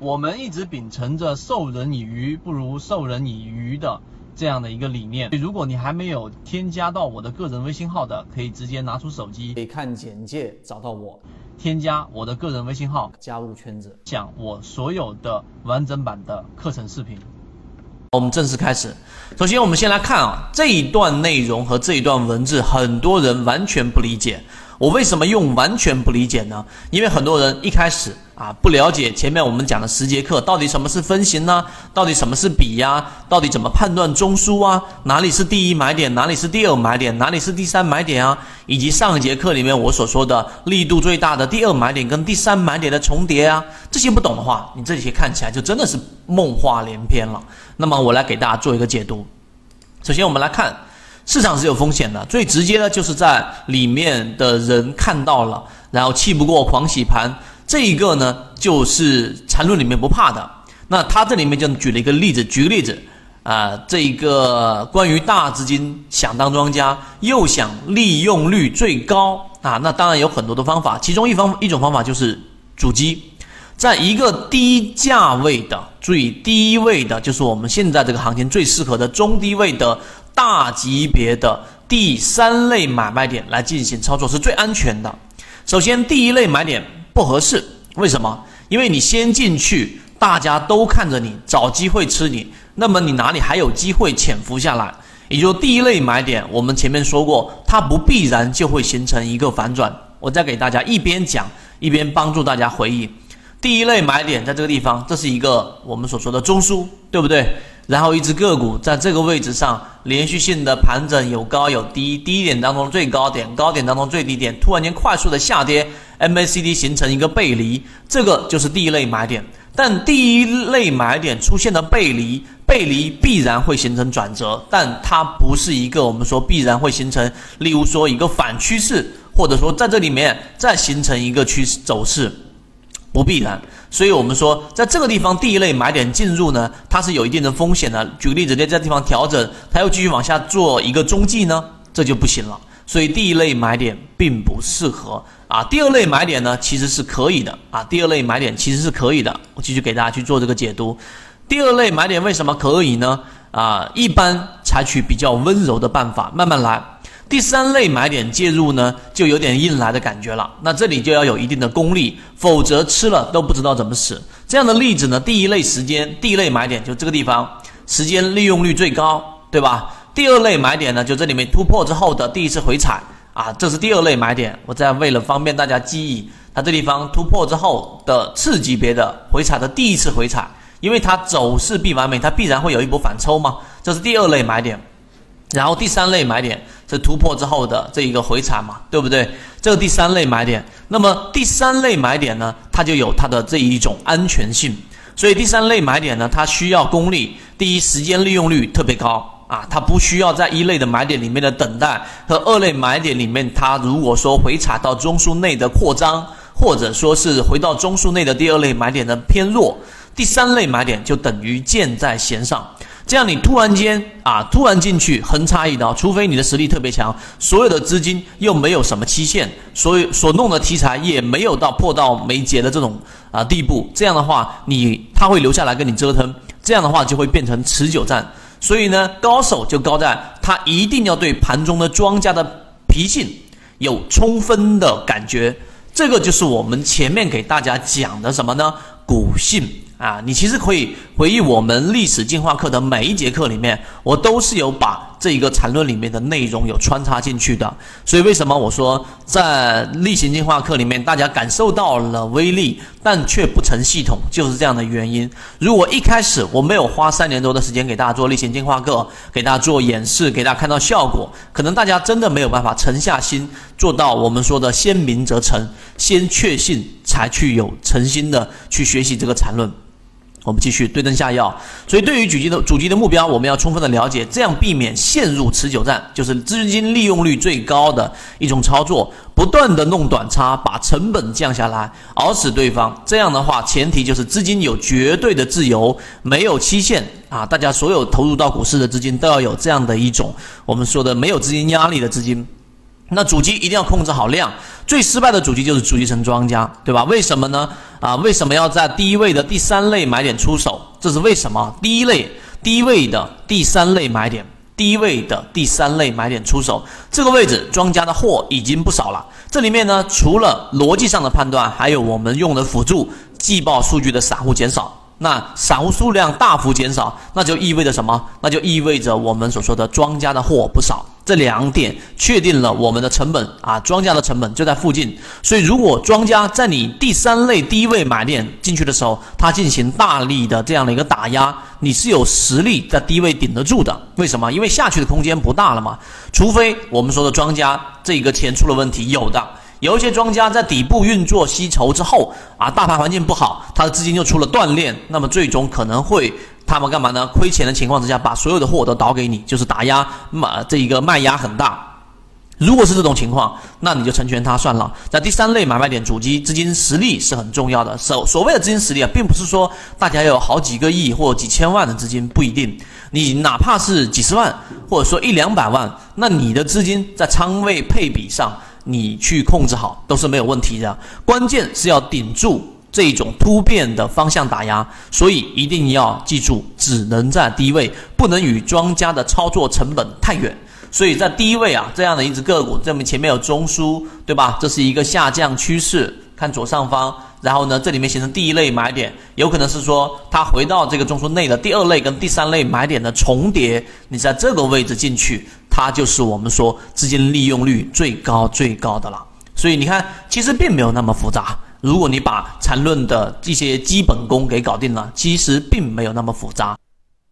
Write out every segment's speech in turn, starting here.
我们一直秉承着授人以鱼不如授人以渔的这样的一个理念。如果你还没有添加到我的个人微信号的，可以直接拿出手机，可以看简介找到我，添加我的个人微信号，加入圈子，讲我所有的完整版的课程视频。我们正式开始。首先，我们先来看啊这一段内容和这一段文字，很多人完全不理解。我为什么用完全不理解呢？因为很多人一开始啊不了解前面我们讲的十节课到底什么是分型呢？到底什么是比呀？到底怎么判断中枢啊？哪里是第一买点？哪里是第二买点？哪里是第三买点啊？以及上一节课里面我所说的力度最大的第二买点跟第三买点的重叠啊，这些不懂的话，你这些看起来就真的是梦话连篇了。那么我来给大家做一个解读。首先我们来看。市场是有风险的，最直接的就是在里面的人看到了，然后气不过狂洗盘，这一个呢就是缠论里面不怕的。那他这里面就举了一个例子，举个例子啊，这一个关于大资金想当庄家，又想利用率最高啊，那当然有很多的方法，其中一方一种方法就是主机，在一个低价位的，注意低位的，就是我们现在这个行情最适合的中低位的。大级别的第三类买卖点来进行操作是最安全的。首先，第一类买点不合适，为什么？因为你先进去，大家都看着你，找机会吃你，那么你哪里还有机会潜伏下来？也就第一类买点，我们前面说过，它不必然就会形成一个反转。我再给大家一边讲一边帮助大家回忆，第一类买点在这个地方，这是一个我们所说的中枢，对不对？然后一只个股在这个位置上连续性的盘整，有高有低，低点当中最高点，高点当中最低点，突然间快速的下跌，MACD 形成一个背离，这个就是第一类买点。但第一类买点出现的背离，背离必然会形成转折，但它不是一个我们说必然会形成，例如说一个反趋势，或者说在这里面再形成一个趋势走势，不必然。所以我们说，在这个地方第一类买点进入呢，它是有一定的风险的。举个例子，在这地方调整，它又继续往下做一个中继呢，这就不行了。所以第一类买点并不适合啊。第二类买点呢，其实是可以的啊。第二类买点其实是可以的。我继续给大家去做这个解读。第二类买点为什么可以呢？啊，一般采取比较温柔的办法，慢慢来。第三类买点介入呢，就有点硬来的感觉了。那这里就要有一定的功力，否则吃了都不知道怎么死。这样的例子呢，第一类时间，第一类买点就这个地方，时间利用率最高，对吧？第二类买点呢，就这里面突破之后的第一次回踩啊，这是第二类买点。我在为了方便大家记忆，它这地方突破之后的次级别的回踩的第一次回踩，因为它走势必完美，它必然会有一波反抽嘛，这是第二类买点。然后第三类买点是突破之后的这一个回踩嘛，对不对？这个第三类买点，那么第三类买点呢，它就有它的这一种安全性。所以第三类买点呢，它需要功力。第一，时间利用率特别高啊，它不需要在一类的买点里面的等待和二类买点里面，它如果说回踩到中枢内的扩张，或者说是回到中枢内的第二类买点的偏弱，第三类买点就等于箭在弦上。这样你突然间啊，突然进去横插一刀，除非你的实力特别强，所有的资金又没有什么期限，所以所弄的题材也没有到破到没结的这种啊地步。这样的话，你他会留下来跟你折腾，这样的话就会变成持久战。所以呢，高手就高在他一定要对盘中的庄家的脾性有充分的感觉。这个就是我们前面给大家讲的什么呢？股性。啊，你其实可以回忆我们历史进化课的每一节课里面，我都是有把这一个缠论里面的内容有穿插进去的。所以为什么我说在例行进化课里面大家感受到了威力，但却不成系统，就是这样的原因。如果一开始我没有花三年多的时间给大家做例行进化课，给大家做演示，给大家看到效果，可能大家真的没有办法沉下心做到我们说的先明则诚，先确信才去有诚心的去学习这个缠论。我们继续对症下药，所以对于主机的主机的目标，我们要充分的了解，这样避免陷入持久战，就是资金利用率最高的一种操作，不断的弄短差，把成本降下来，熬死对方。这样的话，前提就是资金有绝对的自由，没有期限啊！大家所有投入到股市的资金都要有这样的一种我们说的没有资金压力的资金。那主机一定要控制好量，最失败的主机就是主机层庄家，对吧？为什么呢？啊，为什么要在低位的第三类买点出手？这是为什么？第一类低位的第三类买点，低位的第三类买点出手，这个位置庄家的货已经不少了。这里面呢，除了逻辑上的判断，还有我们用的辅助季报数据的散户减少。那散户数量大幅减少，那就意味着什么？那就意味着我们所说的庄家的货不少。这两点确定了我们的成本啊，庄家的成本就在附近。所以，如果庄家在你第三类低位买点进去的时候，他进行大力的这样的一个打压，你是有实力在低位顶得住的。为什么？因为下去的空间不大了嘛。除非我们说的庄家这个钱出了问题，有的。有一些庄家在底部运作吸筹之后啊，大盘环境不好，他的资金就出了断裂，那么最终可能会他们干嘛呢？亏钱的情况之下，把所有的货都倒给你，就是打压嘛，这一个卖压很大。如果是这种情况，那你就成全他算了。在第三类买卖点，主机资金实力是很重要的。所所谓的资金实力啊，并不是说大家有好几个亿或几千万的资金，不一定。你哪怕是几十万，或者说一两百万，那你的资金在仓位配比上。你去控制好都是没有问题的，关键是要顶住这种突变的方向打压，所以一定要记住，只能在低位，不能与庄家的操作成本太远。所以在低位啊，这样的一只个股，这么前面有中枢，对吧？这是一个下降趋势，看左上方。然后呢，这里面形成第一类买点，有可能是说它回到这个中枢内的第二类跟第三类买点的重叠，你在这个位置进去，它就是我们说资金利用率最高最高的了。所以你看，其实并没有那么复杂。如果你把缠论的这些基本功给搞定了，其实并没有那么复杂。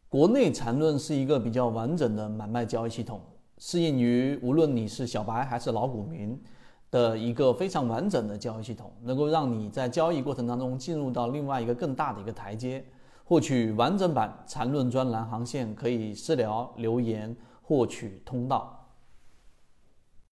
国内缠论是一个比较完整的买卖交易系统，适应于无论你是小白还是老股民。的一个非常完整的交易系统，能够让你在交易过程当中进入到另外一个更大的一个台阶。获取完整版缠论专栏航线，可以私聊留言获取通道。